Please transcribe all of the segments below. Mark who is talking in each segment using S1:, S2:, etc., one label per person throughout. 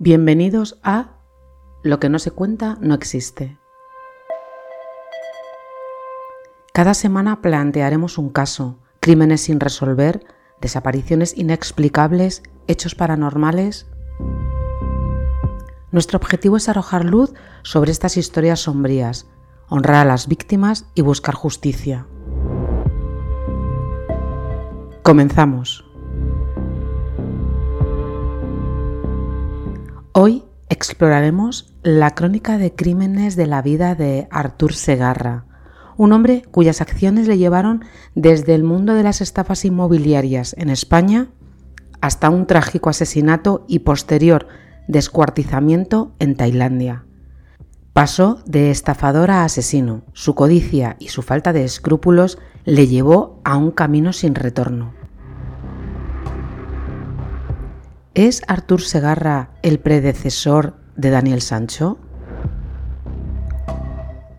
S1: Bienvenidos a Lo que no se cuenta no existe. Cada semana plantearemos un caso, crímenes sin resolver, desapariciones inexplicables, hechos paranormales. Nuestro objetivo es arrojar luz sobre estas historias sombrías, honrar a las víctimas y buscar justicia. Comenzamos. Hoy exploraremos la crónica de crímenes de la vida de Artur Segarra, un hombre cuyas acciones le llevaron desde el mundo de las estafas inmobiliarias en España hasta un trágico asesinato y posterior descuartizamiento en Tailandia. Pasó de estafador a asesino. Su codicia y su falta de escrúpulos le llevó a un camino sin retorno. ¿Es Artur Segarra el predecesor de Daniel Sancho?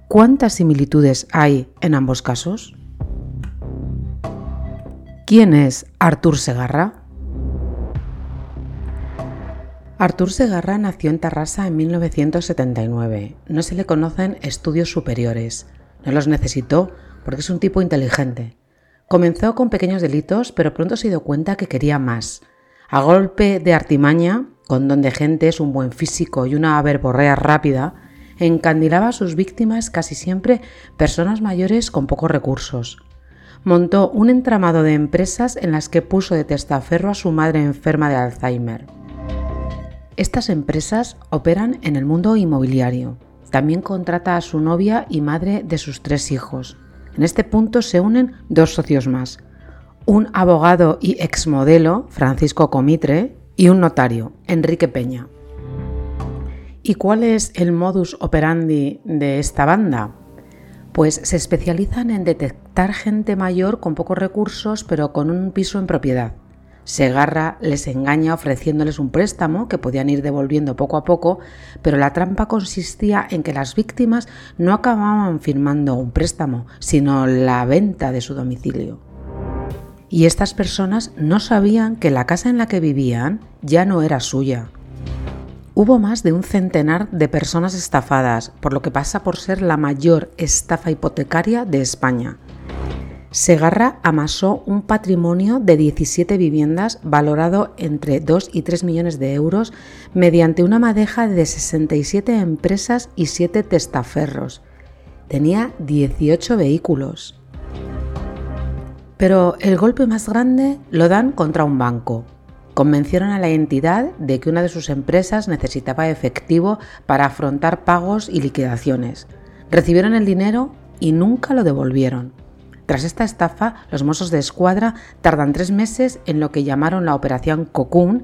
S1: ¿Cuántas similitudes hay en ambos casos? ¿Quién es Artur Segarra? Artur Segarra nació en Tarrasa en 1979. No se le conocen estudios superiores. No los necesitó porque es un tipo inteligente. Comenzó con pequeños delitos, pero pronto se dio cuenta que quería más a golpe de artimaña, con don de gentes, un buen físico y una verborrea rápida, encandilaba a sus víctimas casi siempre personas mayores con pocos recursos. Montó un entramado de empresas en las que puso de testaferro a su madre enferma de Alzheimer. Estas empresas operan en el mundo inmobiliario. También contrata a su novia y madre de sus tres hijos. En este punto se unen dos socios más, un abogado y exmodelo, Francisco Comitre, y un notario, Enrique Peña. ¿Y cuál es el modus operandi de esta banda? Pues se especializan en detectar gente mayor con pocos recursos pero con un piso en propiedad. Segarra les engaña ofreciéndoles un préstamo que podían ir devolviendo poco a poco, pero la trampa consistía en que las víctimas no acababan firmando un préstamo, sino la venta de su domicilio y estas personas no sabían que la casa en la que vivían ya no era suya. Hubo más de un centenar de personas estafadas, por lo que pasa por ser la mayor estafa hipotecaria de España. Segarra amasó un patrimonio de 17 viviendas valorado entre 2 y 3 millones de euros mediante una madeja de 67 empresas y 7 testaferros. Tenía 18 vehículos. Pero el golpe más grande lo dan contra un banco. Convencieron a la entidad de que una de sus empresas necesitaba efectivo para afrontar pagos y liquidaciones. Recibieron el dinero y nunca lo devolvieron. Tras esta estafa, los mozos de escuadra tardan tres meses en lo que llamaron la Operación Cocoon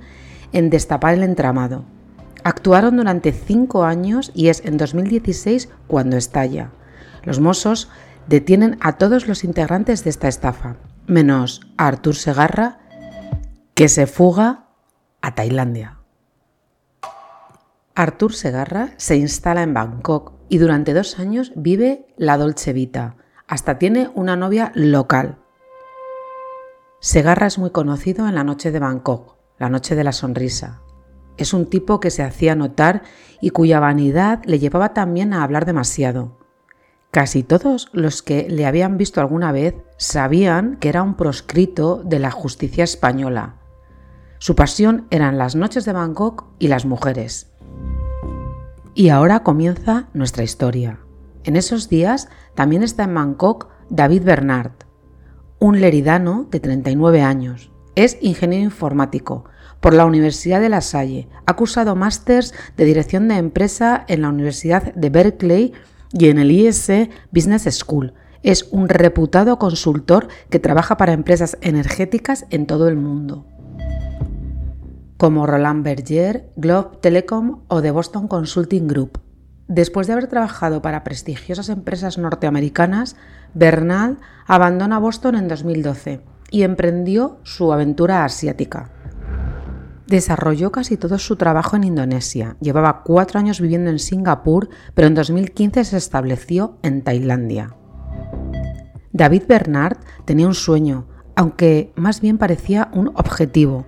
S1: en destapar el entramado. Actuaron durante cinco años y es en 2016 cuando estalla. Los mozos detienen a todos los integrantes de esta estafa, menos a Artur Segarra, que se fuga a Tailandia. Artur Segarra se instala en Bangkok y durante dos años vive la Dolce Vita. Hasta tiene una novia local. Segarra es muy conocido en la noche de Bangkok, la noche de la sonrisa. Es un tipo que se hacía notar y cuya vanidad le llevaba también a hablar demasiado. Casi todos los que le habían visto alguna vez sabían que era un proscrito de la justicia española. Su pasión eran las noches de Bangkok y las mujeres. Y ahora comienza nuestra historia. En esos días también está en Bangkok David Bernard, un leridano de 39 años. Es ingeniero informático por la Universidad de La Salle. Ha cursado másters de dirección de empresa en la Universidad de Berkeley y en el IS Business School. Es un reputado consultor que trabaja para empresas energéticas en todo el mundo, como Roland Berger, Globe Telecom o The Boston Consulting Group. Después de haber trabajado para prestigiosas empresas norteamericanas, Bernal abandona Boston en 2012 y emprendió su aventura asiática. Desarrolló casi todo su trabajo en Indonesia. Llevaba cuatro años viviendo en Singapur, pero en 2015 se estableció en Tailandia. David Bernard tenía un sueño, aunque más bien parecía un objetivo.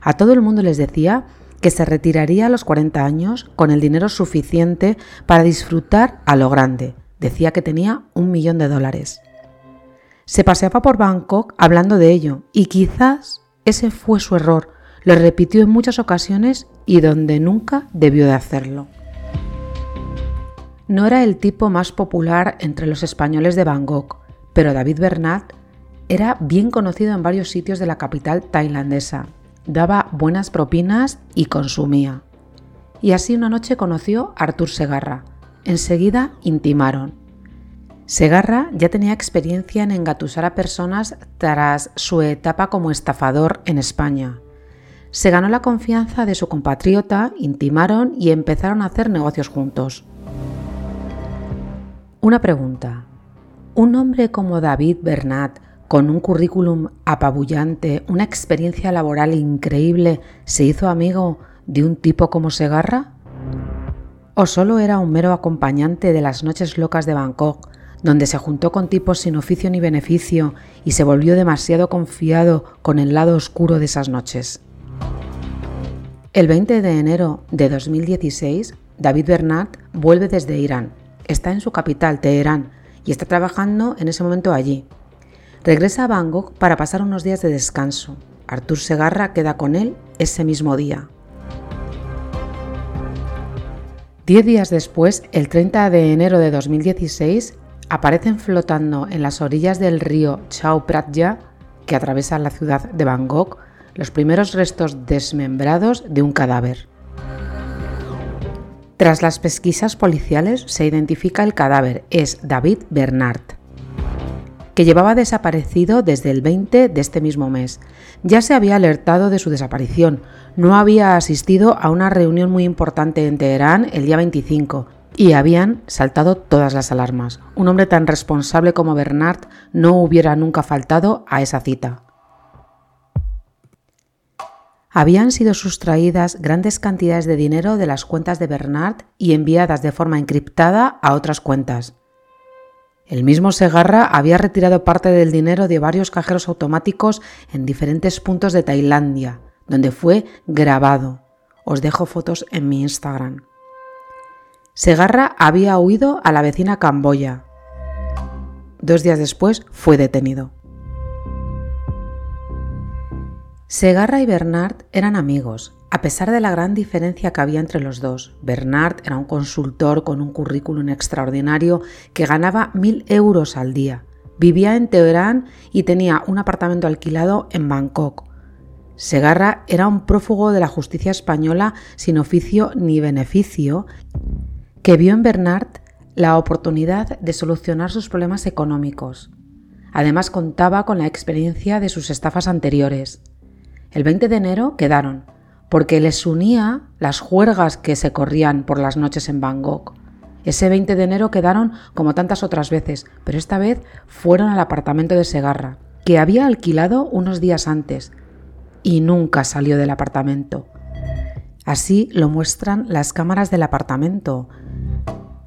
S1: A todo el mundo les decía que se retiraría a los 40 años con el dinero suficiente para disfrutar a lo grande. Decía que tenía un millón de dólares. Se paseaba por Bangkok hablando de ello y quizás ese fue su error. Lo repitió en muchas ocasiones y donde nunca debió de hacerlo. No era el tipo más popular entre los españoles de Bangkok, pero David Bernat era bien conocido en varios sitios de la capital tailandesa daba buenas propinas y consumía. Y así una noche conoció a Artur Segarra. Enseguida intimaron. Segarra ya tenía experiencia en engatusar a personas tras su etapa como estafador en España. Se ganó la confianza de su compatriota, intimaron y empezaron a hacer negocios juntos. Una pregunta. ¿Un hombre como David Bernat con un currículum apabullante, una experiencia laboral increíble, se hizo amigo de un tipo como Segarra? ¿O solo era un mero acompañante de las noches locas de Bangkok, donde se juntó con tipos sin oficio ni beneficio y se volvió demasiado confiado con el lado oscuro de esas noches? El 20 de enero de 2016, David Bernat vuelve desde Irán. Está en su capital, Teherán, y está trabajando en ese momento allí. Regresa a Bangkok para pasar unos días de descanso. Artur Segarra queda con él ese mismo día. Diez días después, el 30 de enero de 2016, aparecen flotando en las orillas del río Chao Pratya, que atraviesa la ciudad de Bangkok, los primeros restos desmembrados de un cadáver. Tras las pesquisas policiales se identifica el cadáver, es David Bernard que llevaba desaparecido desde el 20 de este mismo mes. Ya se había alertado de su desaparición, no había asistido a una reunión muy importante en Teherán el día 25 y habían saltado todas las alarmas. Un hombre tan responsable como Bernard no hubiera nunca faltado a esa cita. Habían sido sustraídas grandes cantidades de dinero de las cuentas de Bernard y enviadas de forma encriptada a otras cuentas. El mismo Segarra había retirado parte del dinero de varios cajeros automáticos en diferentes puntos de Tailandia, donde fue grabado. Os dejo fotos en mi Instagram. Segarra había huido a la vecina Camboya. Dos días después fue detenido. Segarra y Bernard eran amigos a pesar de la gran diferencia que había entre los dos, Bernard era un consultor con un currículum extraordinario que ganaba mil euros al día. Vivía en Teherán y tenía un apartamento alquilado en Bangkok. Segarra era un prófugo de la justicia española sin oficio ni beneficio, que vio en Bernard la oportunidad de solucionar sus problemas económicos. Además contaba con la experiencia de sus estafas anteriores. El 20 de enero quedaron, porque les unía las juergas que se corrían por las noches en Bangkok. Ese 20 de enero quedaron como tantas otras veces, pero esta vez fueron al apartamento de Segarra, que había alquilado unos días antes, y nunca salió del apartamento. Así lo muestran las cámaras del apartamento,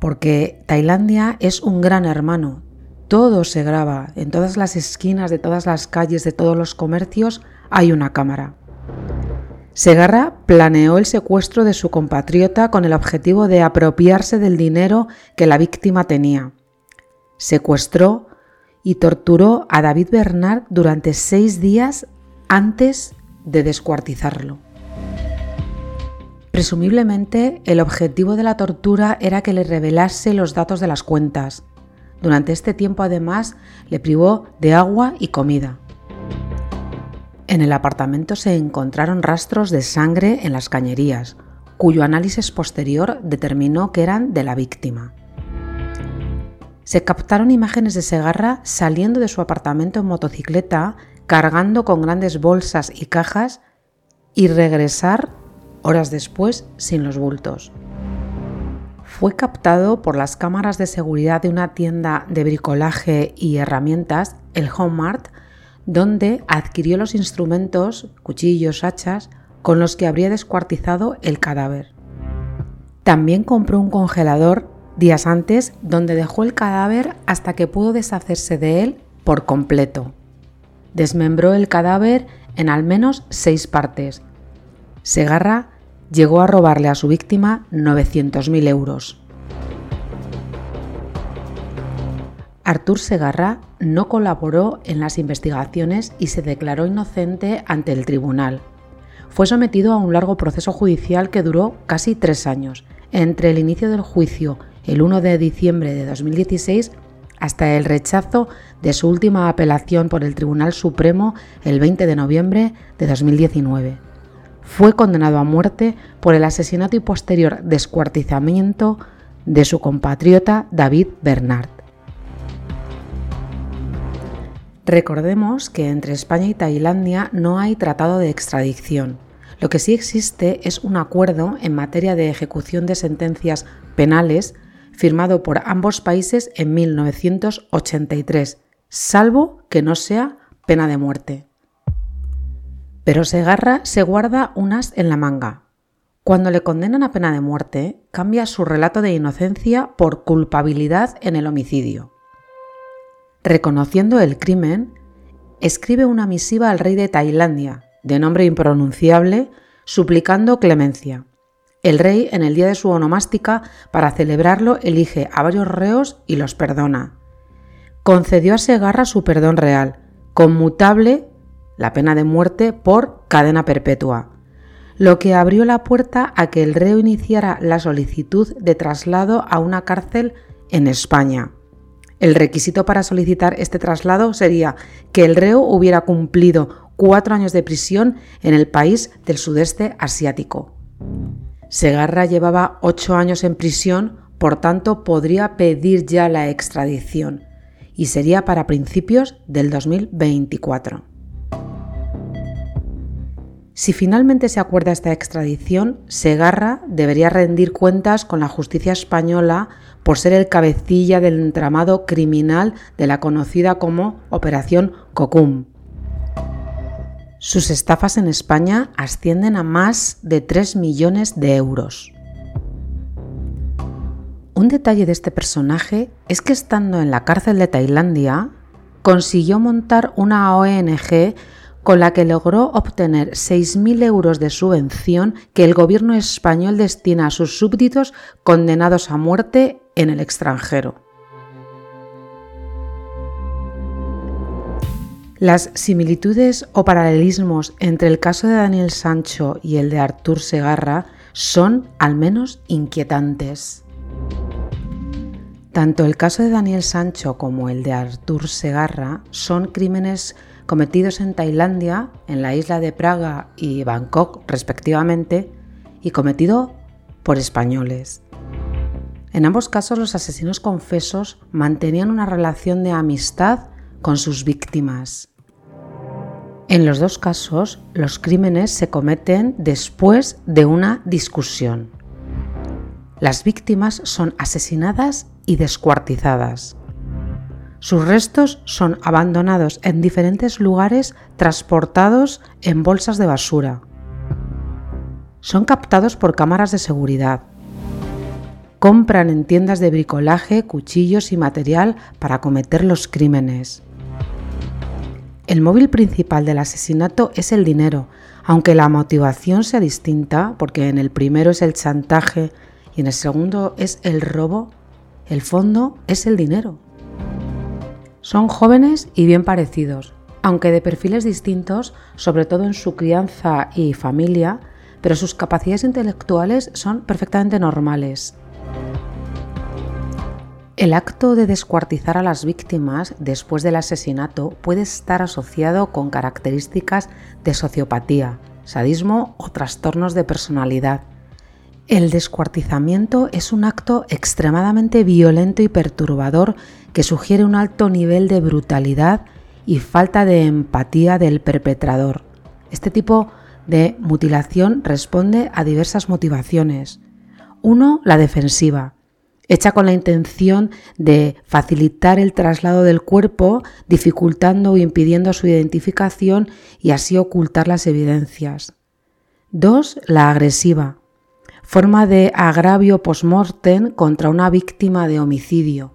S1: porque Tailandia es un gran hermano. Todo se graba, en todas las esquinas de todas las calles de todos los comercios hay una cámara. Segarra planeó el secuestro de su compatriota con el objetivo de apropiarse del dinero que la víctima tenía. Secuestró y torturó a David Bernard durante seis días antes de descuartizarlo. Presumiblemente, el objetivo de la tortura era que le revelase los datos de las cuentas. Durante este tiempo, además, le privó de agua y comida. En el apartamento se encontraron rastros de sangre en las cañerías, cuyo análisis posterior determinó que eran de la víctima. Se captaron imágenes de Segarra saliendo de su apartamento en motocicleta, cargando con grandes bolsas y cajas y regresar horas después sin los bultos. Fue captado por las cámaras de seguridad de una tienda de bricolaje y herramientas, el Home Mart, donde adquirió los instrumentos, cuchillos, hachas, con los que habría descuartizado el cadáver. También compró un congelador días antes donde dejó el cadáver hasta que pudo deshacerse de él por completo. Desmembró el cadáver en al menos seis partes. Segarra llegó a robarle a su víctima 900.000 euros. Artur Segarra no colaboró en las investigaciones y se declaró inocente ante el tribunal. Fue sometido a un largo proceso judicial que duró casi tres años, entre el inicio del juicio el 1 de diciembre de 2016 hasta el rechazo de su última apelación por el Tribunal Supremo el 20 de noviembre de 2019. Fue condenado a muerte por el asesinato y posterior descuartizamiento de su compatriota David Bernard. Recordemos que entre España y Tailandia no hay tratado de extradición. Lo que sí existe es un acuerdo en materia de ejecución de sentencias penales firmado por ambos países en 1983, salvo que no sea pena de muerte. Pero Segarra se guarda unas en la manga. Cuando le condenan a pena de muerte, cambia su relato de inocencia por culpabilidad en el homicidio. Reconociendo el crimen, escribe una misiva al rey de Tailandia, de nombre impronunciable, suplicando clemencia. El rey, en el día de su onomástica, para celebrarlo, elige a varios reos y los perdona. Concedió a Segarra su perdón real, conmutable la pena de muerte por cadena perpetua, lo que abrió la puerta a que el reo iniciara la solicitud de traslado a una cárcel en España. El requisito para solicitar este traslado sería que el reo hubiera cumplido cuatro años de prisión en el país del sudeste asiático. Segarra llevaba ocho años en prisión, por tanto podría pedir ya la extradición y sería para principios del 2024. Si finalmente se acuerda esta extradición, Segarra debería rendir cuentas con la justicia española por ser el cabecilla del entramado criminal de la conocida como Operación Cocum. Sus estafas en España ascienden a más de 3 millones de euros. Un detalle de este personaje es que estando en la cárcel de Tailandia, consiguió montar una ONG con la que logró obtener 6.000 euros de subvención que el gobierno español destina a sus súbditos condenados a muerte en el extranjero. Las similitudes o paralelismos entre el caso de Daniel Sancho y el de Artur Segarra son al menos inquietantes. Tanto el caso de Daniel Sancho como el de Artur Segarra son crímenes cometidos en Tailandia, en la isla de Praga y Bangkok respectivamente, y cometido por españoles. En ambos casos los asesinos confesos mantenían una relación de amistad con sus víctimas. En los dos casos, los crímenes se cometen después de una discusión. Las víctimas son asesinadas y descuartizadas. Sus restos son abandonados en diferentes lugares transportados en bolsas de basura. Son captados por cámaras de seguridad. Compran en tiendas de bricolaje cuchillos y material para cometer los crímenes. El móvil principal del asesinato es el dinero, aunque la motivación sea distinta, porque en el primero es el chantaje y en el segundo es el robo, el fondo es el dinero. Son jóvenes y bien parecidos, aunque de perfiles distintos, sobre todo en su crianza y familia, pero sus capacidades intelectuales son perfectamente normales. El acto de descuartizar a las víctimas después del asesinato puede estar asociado con características de sociopatía, sadismo o trastornos de personalidad. El descuartizamiento es un acto extremadamente violento y perturbador que sugiere un alto nivel de brutalidad y falta de empatía del perpetrador. Este tipo de mutilación responde a diversas motivaciones. Uno, la defensiva, hecha con la intención de facilitar el traslado del cuerpo, dificultando o impidiendo su identificación y así ocultar las evidencias. Dos, la agresiva, forma de agravio post-mortem contra una víctima de homicidio.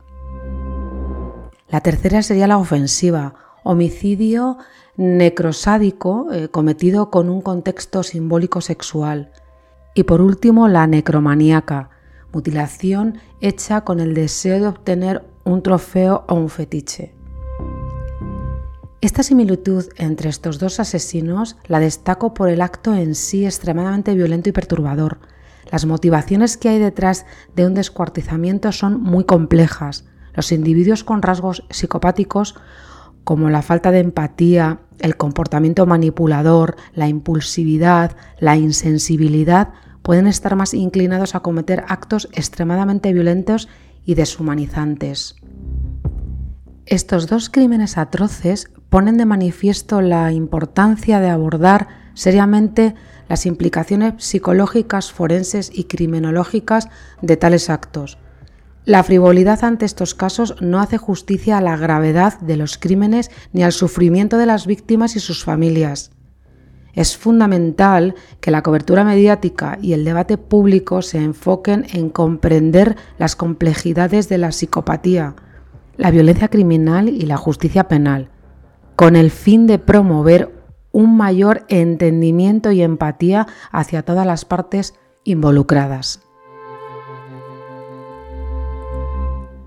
S1: La tercera sería la ofensiva, homicidio necrosádico eh, cometido con un contexto simbólico sexual. Y por último, la necromaníaca, mutilación hecha con el deseo de obtener un trofeo o un fetiche. Esta similitud entre estos dos asesinos la destaco por el acto en sí extremadamente violento y perturbador. Las motivaciones que hay detrás de un descuartizamiento son muy complejas. Los individuos con rasgos psicopáticos como la falta de empatía, el comportamiento manipulador, la impulsividad, la insensibilidad, pueden estar más inclinados a cometer actos extremadamente violentos y deshumanizantes. Estos dos crímenes atroces ponen de manifiesto la importancia de abordar seriamente las implicaciones psicológicas, forenses y criminológicas de tales actos. La frivolidad ante estos casos no hace justicia a la gravedad de los crímenes ni al sufrimiento de las víctimas y sus familias. Es fundamental que la cobertura mediática y el debate público se enfoquen en comprender las complejidades de la psicopatía, la violencia criminal y la justicia penal, con el fin de promover un mayor entendimiento y empatía hacia todas las partes involucradas.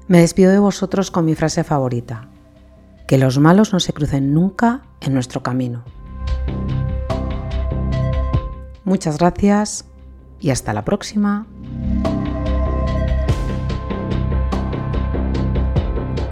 S1: Me despido de vosotros con mi frase favorita, que los malos no se crucen nunca en nuestro camino. Muchas gracias y hasta la próxima.